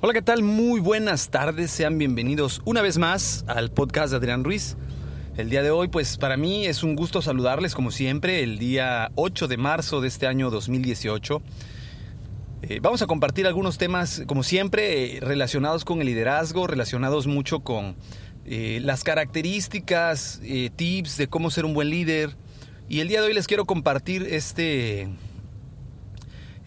Hola, ¿qué tal? Muy buenas tardes, sean bienvenidos una vez más al podcast de Adrián Ruiz. El día de hoy, pues para mí es un gusto saludarles como siempre, el día 8 de marzo de este año 2018. Eh, vamos a compartir algunos temas, como siempre, eh, relacionados con el liderazgo, relacionados mucho con eh, las características, tips de cómo ser un buen líder. Y el día de hoy les quiero compartir este,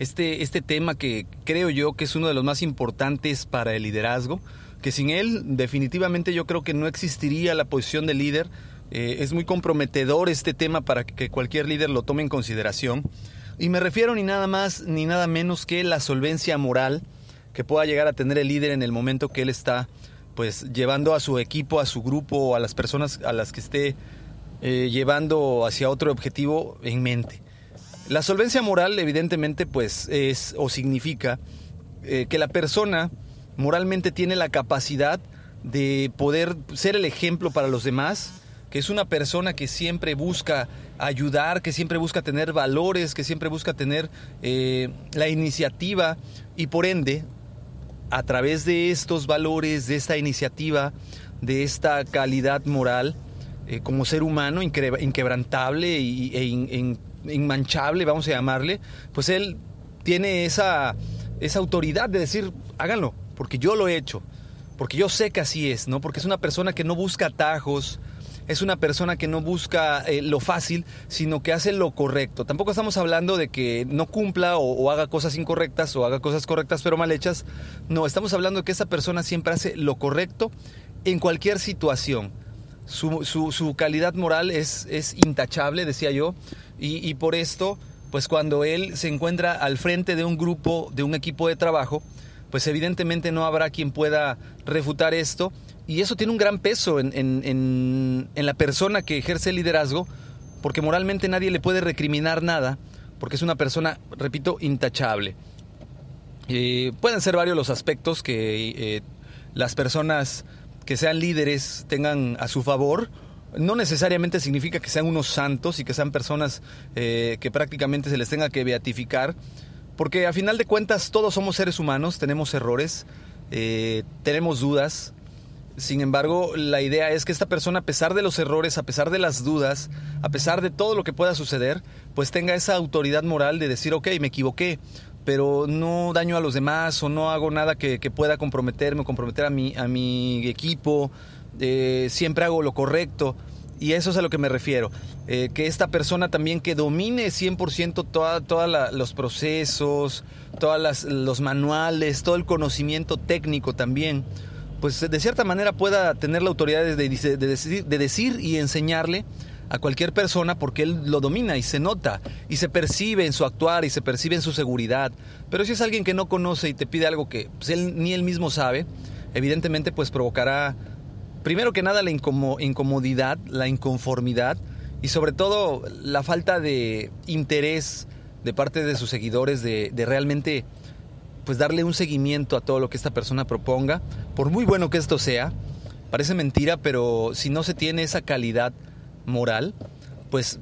este, este tema que creo yo que es uno de los más importantes para el liderazgo, que sin él definitivamente yo creo que no existiría la posición de líder. Eh, es muy comprometedor este tema para que cualquier líder lo tome en consideración. Y me refiero ni nada más ni nada menos que la solvencia moral que pueda llegar a tener el líder en el momento que él está pues llevando a su equipo, a su grupo, a las personas a las que esté eh, llevando hacia otro objetivo en mente. La solvencia moral, evidentemente, pues es o significa eh, que la persona moralmente tiene la capacidad de poder ser el ejemplo para los demás, que es una persona que siempre busca ayudar, que siempre busca tener valores, que siempre busca tener eh, la iniciativa y por ende, a través de estos valores, de esta iniciativa, de esta calidad moral, eh, como ser humano inquebrantable e inmanchable, vamos a llamarle, pues él tiene esa, esa autoridad de decir, háganlo, porque yo lo he hecho, porque yo sé que así es, ¿no? Porque es una persona que no busca atajos, es una persona que no busca eh, lo fácil, sino que hace lo correcto. Tampoco estamos hablando de que no cumpla o, haga cosas incorrectas o haga cosas correctas pero mal hechas. No, estamos hablando de que esa persona siempre hace lo correcto en cualquier situación. Su, su, calidad moral es, es intachable, decía yo, y, por esto, pues cuando él se encuentra al frente de un grupo, de un equipo de trabajo, pues evidentemente no habrá quien pueda refutar esto. Y eso tiene un gran peso en, en, en, la persona que ejerce el liderazgo, porque moralmente nadie le puede recriminar nada, porque es una persona, repito, intachable. Eh, pueden ser varios los aspectos que eh, las personas que sean líderes tengan a su favor no necesariamente significa que sean unos santos y que sean personas eh, que prácticamente se les tenga que beatificar, porque a final de cuentas todos somos seres humanos, tenemos errores, eh, tenemos dudas. Sin embargo, la idea es que esta persona, a pesar de los errores, a pesar de las dudas, a pesar de todo lo que pueda suceder, pues tenga esa autoridad moral de decir, ok, me equivoqué, pero no daño a los demás o no hago nada que, pueda comprometerme o comprometer a mi, a mi equipo, eh, siempre hago lo correcto. Y eso es a lo que me refiero. Eh, que esta persona también que domine 100% todos toda los procesos, todos los manuales, todo el conocimiento técnico también, pues de cierta manera pueda tener la autoridad de, decir, de decir y enseñarle a cualquier persona porque él lo domina y se nota y se percibe en su actuar y se percibe en su seguridad. Pero si es alguien que no conoce y te pide algo que pues, ni él mismo sabe, evidentemente pues provocará primero que nada la incomodidad, la inconformidad y sobre todo la falta de interés de parte de sus seguidores de, realmente pues darle un seguimiento a todo lo que esta persona proponga, por muy bueno que esto sea, parece mentira, pero si no se tiene esa calidad moral, pues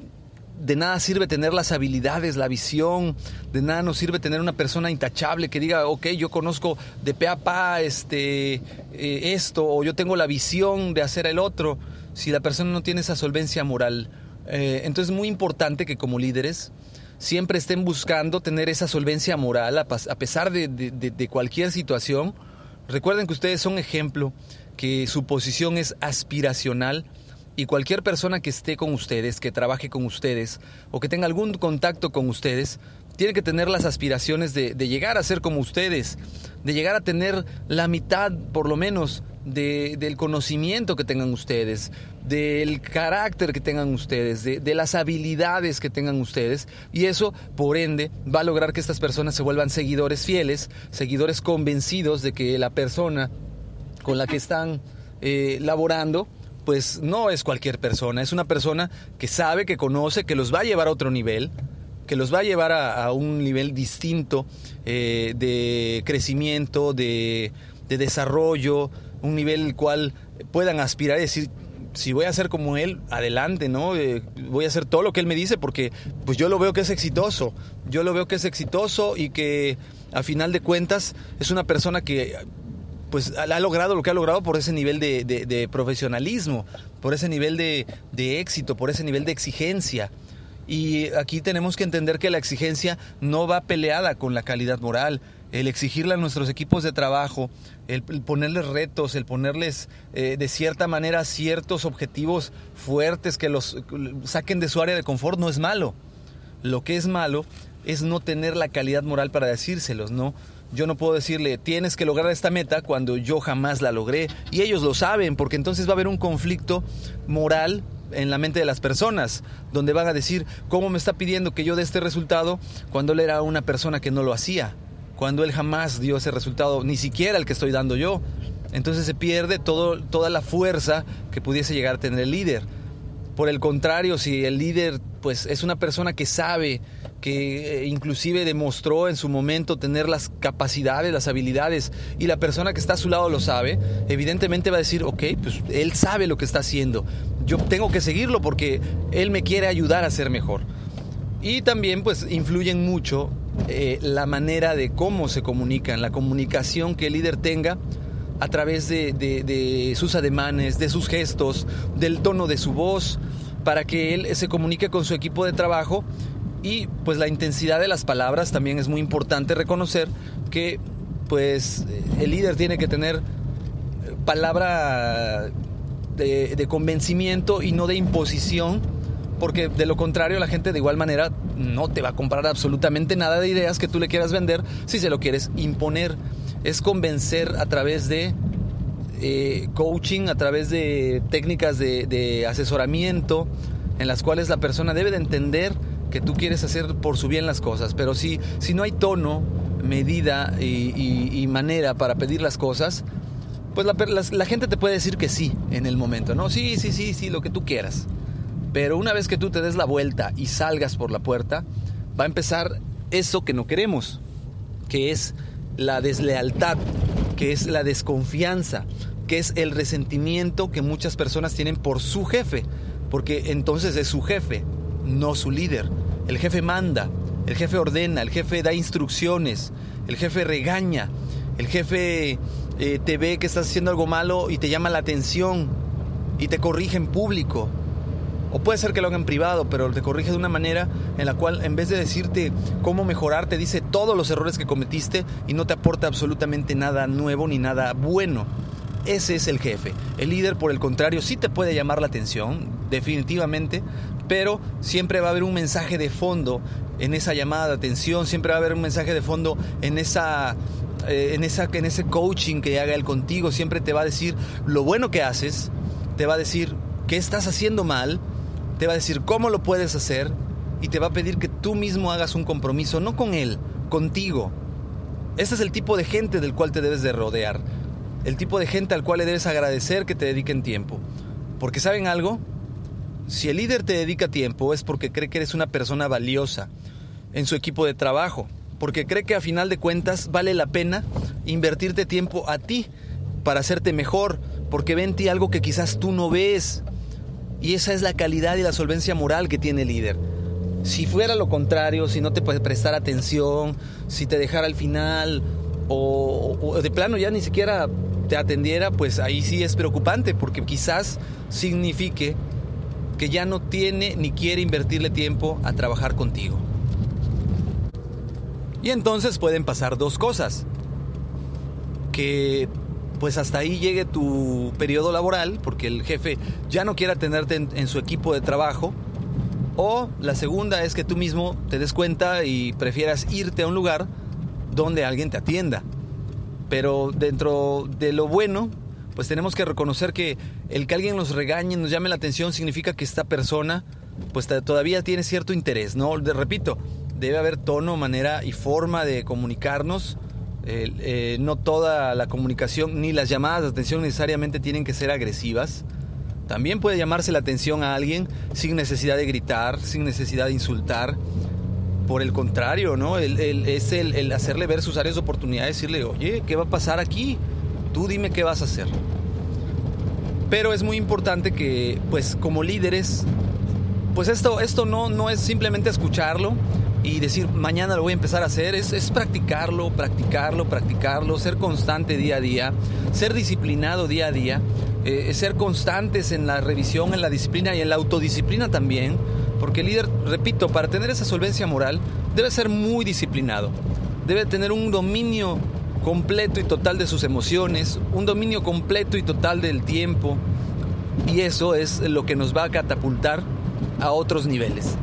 de nada sirve tener las habilidades, la visión, de nada nos sirve tener una persona intachable que diga, ok, yo conozco de pe a pa este, eh, esto, o yo tengo la visión de hacer el otro, si la persona no tiene esa solvencia moral. Eh, entonces es muy importante que como líderes siempre estén buscando tener esa solvencia moral a, pesar de, cualquier situación. Recuerden que ustedes son ejemplo, que su posición es aspiracional y cualquier persona que esté con ustedes, que trabaje con ustedes o que tenga algún contacto con ustedes, tiene que tener las aspiraciones de, llegar a ser como ustedes, de llegar a tener la mitad, por lo menos, del conocimiento que tengan ustedes, del carácter que tengan ustedes, de, las habilidades que tengan ustedes. Y eso, por ende, va a lograr que estas personas se vuelvan seguidores fieles, seguidores convencidos de que la persona con la que están eh, laborando, pues no es cualquier persona, es una persona que sabe, que conoce, que los va a llevar a otro nivel, que los va a llevar a, un nivel distinto eh, de crecimiento, de, desarrollo, un nivel el cual puedan aspirar y decir, si voy a ser como él, adelante, ¿no? Eh, voy a hacer todo lo que él me dice porque pues yo lo veo que es exitoso. Yo lo veo que es exitoso y que a final de cuentas es una persona que pues ha logrado lo que ha logrado por ese nivel de, profesionalismo, por ese nivel de, éxito, por ese nivel de exigencia. Y aquí tenemos que entender que la exigencia no va peleada con la calidad moral. El exigirle a nuestros equipos de trabajo, el, ponerles retos, el ponerles eh, de cierta manera ciertos objetivos fuertes que los saquen de su área de confort no es malo. Lo que es malo es no tener la calidad moral para decírselos, ¿no? Yo no puedo decirle, tienes que lograr esta meta cuando yo jamás la logré. Y ellos lo saben, porque entonces va a haber un conflicto moral en la mente de las personas, donde van a decir, ¿cómo me está pidiendo que yo dé este resultado cuando él era una persona que no lo hacía? Cuando él jamás dio ese resultado, ni siquiera el que estoy dando yo. Entonces se pierde toda la fuerza que pudiese llegar a tener el líder. Por el contrario, si el líder pues es una persona que sabe, que eh, inclusive demostró en su momento tener las capacidades, las habilidades, y la persona que está a su lado lo sabe, evidentemente va a decir, ok, pues él sabe lo que está haciendo, yo tengo que seguirlo porque él me quiere ayudar a ser mejor. Y también pues influyen mucho eh, la manera de cómo se comunican, la comunicación que el líder tenga a través de sus ademanes, de sus gestos, del tono de su voz, para que él se comunique con su equipo de trabajo y pues la intensidad de las palabras también es muy importante reconocer que pues el líder tiene que tener palabra de, convencimiento y no de imposición, porque de lo contrario la gente de igual manera no te va a comprar absolutamente nada de ideas que tú le quieras vender si se lo quieres imponer. Es convencer a través de eh, coaching, a través de técnicas de asesoramiento, en las cuales la persona debe de entender que tú quieres hacer por su bien las cosas, pero si, si no hay tono, medida y, manera para pedir las cosas, pues la, la, gente te puede decir que sí en el momento, ¿no? Sí, sí, sí, sí, lo que tú quieras. Pero una vez que tú te des la vuelta y salgas por la puerta, va a empezar eso que no queremos, que es la deslealtad, que es la desconfianza, que es el resentimiento que muchas personas tienen por su jefe, porque entonces es su jefe, no su líder. El jefe manda, el jefe ordena, el jefe da instrucciones, el jefe regaña, el jefe eh, te ve que estás haciendo algo malo y te llama la atención y te corrige en público. O puede ser que lo haga en privado, pero te corrige de una manera en la cual en vez de decirte cómo mejorar, te dice todos los errores que cometiste y no te aporta absolutamente nada nuevo ni nada bueno. Ese es el jefe. El líder, por el contrario, sí te puede llamar la atención, definitivamente, pero siempre va a haber un mensaje de fondo en esa llamada de atención, siempre va a haber un mensaje de fondo en esa eh, en, esa, en ese coaching que haga él contigo, siempre te va a decir lo bueno que haces, te va a decir qué estás haciendo mal, te va a decir cómo lo puedes hacer y te va a pedir que tú mismo hagas un compromiso, no con él, contigo. Este es el tipo de gente del cual te debes de rodear, el tipo de gente al cual le debes agradecer que te dediquen tiempo. Porque saben algo, si el líder te dedica tiempo es porque cree que eres una persona valiosa en su equipo de trabajo, porque cree que a final de cuentas vale la pena invertirte tiempo a ti para hacerte mejor, porque ve en ti algo que quizás tú no ves. Y esa es la calidad y la solvencia moral que tiene el líder. Si fuera lo contrario, si no te puede prestar atención, si te dejara al final o, de plano ya ni siquiera te atendiera, pues ahí sí es preocupante porque quizás signifique que ya no tiene ni quiere invertirle tiempo a trabajar contigo. Y entonces pueden pasar dos cosas. Que pues hasta ahí llegue tu periodo laboral, porque el jefe ya no quiera tenerte en, su equipo de trabajo. O la segunda es que tú mismo te des cuenta y prefieras irte a un lugar donde alguien te atienda. Pero dentro de lo bueno, pues tenemos que reconocer que el que alguien nos regañe, nos llame la atención, significa que esta persona pues todavía tiene cierto interés, ¿no? repito, debe haber tono, manera y forma de comunicarnos eh, no toda la comunicación ni las llamadas de atención necesariamente tienen que ser agresivas. También puede llamarse la atención a alguien sin necesidad de gritar, sin necesidad de insultar. Por el contrario, ¿no? es el, hacerle ver sus áreas de oportunidad, decirle, oye, ¿qué va a pasar aquí? Tú dime qué vas a hacer. Pero es muy importante que, pues, como líderes, pues esto, esto no, no es simplemente escucharlo, y decir mañana lo voy a empezar a hacer es, es, practicarlo, practicarlo, practicarlo, ser constante día a día, ser disciplinado día a día, eh, ser constantes en la revisión, en la disciplina y en la autodisciplina también, porque el líder, repito, para tener esa solvencia moral debe ser muy disciplinado, debe tener un dominio completo y total de sus emociones, un dominio completo y total del tiempo, y eso es lo que nos va a catapultar a otros niveles.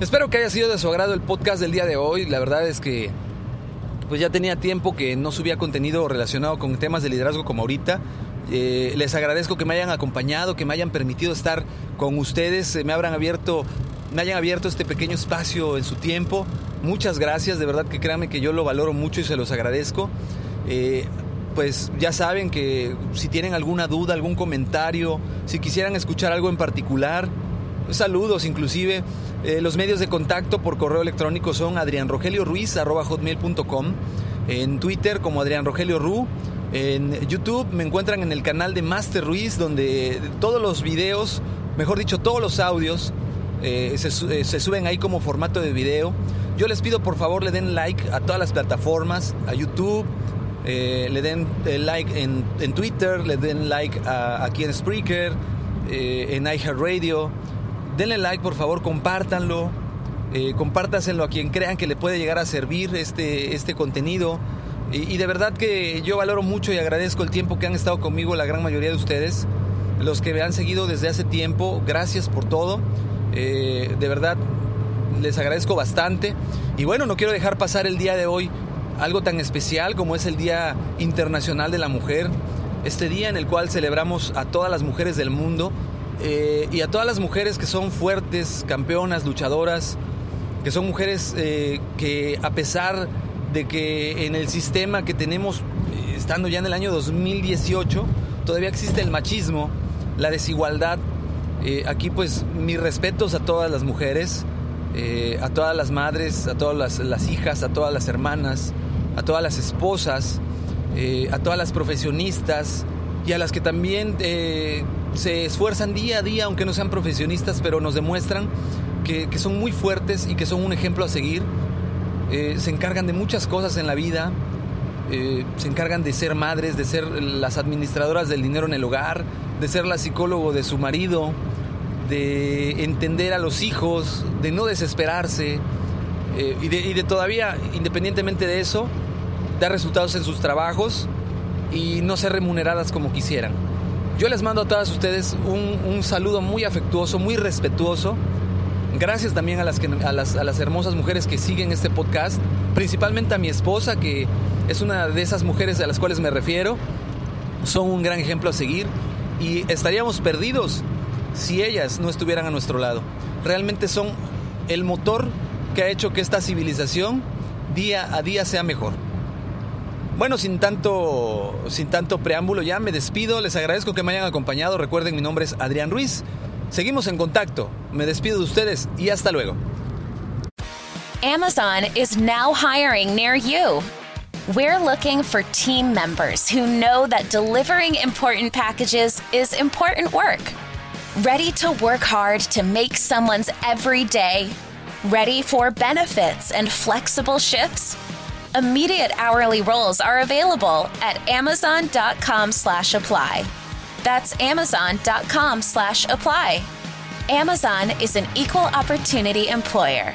Espero que haya sido de su agrado el podcast del día de hoy. La verdad es que pues ya tenía tiempo que no subía contenido relacionado con temas de liderazgo como ahorita. Eh, les agradezco que me hayan acompañado, que me hayan permitido estar con ustedes, me habrán abierto, me hayan abierto este pequeño espacio en su tiempo. Muchas gracias, de verdad que créanme que yo lo valoro mucho y se los agradezco. Eh, pues ya saben que si tienen alguna duda, algún comentario, si quisieran escuchar algo en particular, saludos inclusive. Eh, los medios de contacto por correo electrónico son adrianrogelioruiz.com, en Twitter como Adrián Rogelio Ru, en YouTube me encuentran en el canal de Master Ruiz, donde todos los videos, mejor dicho, todos los audios eh, se, eh, se, suben ahí como formato de video. Yo les pido por favor le den like a todas las plataformas, a YouTube, le den like en, en, Twitter, le den like aquí en Spreaker, en iHeartRadio denle like por favor, compártanlo, eh, compártaselo a quien crean que le puede llegar a servir este, este contenido. Y, de verdad que yo valoro mucho y agradezco el tiempo que han estado conmigo la gran mayoría de ustedes, los que me han seguido desde hace tiempo, gracias por todo. Eh, de verdad les agradezco bastante. Y bueno, no quiero dejar pasar el día de hoy algo tan especial como es el Día Internacional de la Mujer, este día en el cual celebramos a todas las mujeres del mundo eh, y a todas las mujeres que son fuertes, campeonas, luchadoras, que son mujeres eh, que a pesar de que en el sistema que tenemos, estando ya en el año 2018, todavía existe el machismo, la desigualdad. Aquí pues mis respetos a todas las mujeres, a todas las madres, a todas las, hijas, a todas las hermanas, a todas las esposas, a todas las profesionistas y a las que también se esfuerzan día a día, aunque no sean profesionistas, pero nos demuestran que, son muy fuertes y que son un ejemplo a seguir. Eh, se encargan de muchas cosas en la vida, eh, se encargan de ser madres, de ser las administradoras del dinero en el hogar, de ser la psicólogo de su marido, de entender a los hijos, de no desesperarse eh, y, de, y de todavía, independientemente de eso, dar resultados en sus trabajos y no ser remuneradas como quisieran. Yo les mando a todas ustedes un, saludo muy afectuoso, muy respetuoso. Gracias también a las, a, las, hermosas mujeres que siguen este podcast, principalmente a mi esposa, que es una de esas mujeres a las cuales me refiero. Son un gran ejemplo a seguir y estaríamos perdidos si ellas no estuvieran a nuestro lado. Realmente son el motor que ha hecho que esta civilización día a día sea mejor. Bueno, sin tanto, sin tanto preámbulo ya me despido. Les agradezco que me hayan acompañado. Recuerden, mi nombre es Adrián Ruiz. Seguimos en contacto. Me despido de ustedes y hasta luego. Amazon is now hiring near you. We're looking for team members who know that delivering important packages is important work. Ready to work hard to make someone's every day? Ready for benefits and flexible shifts? Immediate hourly roles are available at amazon.com slash apply. That's amazon.com slash apply. Amazon is an equal opportunity employer.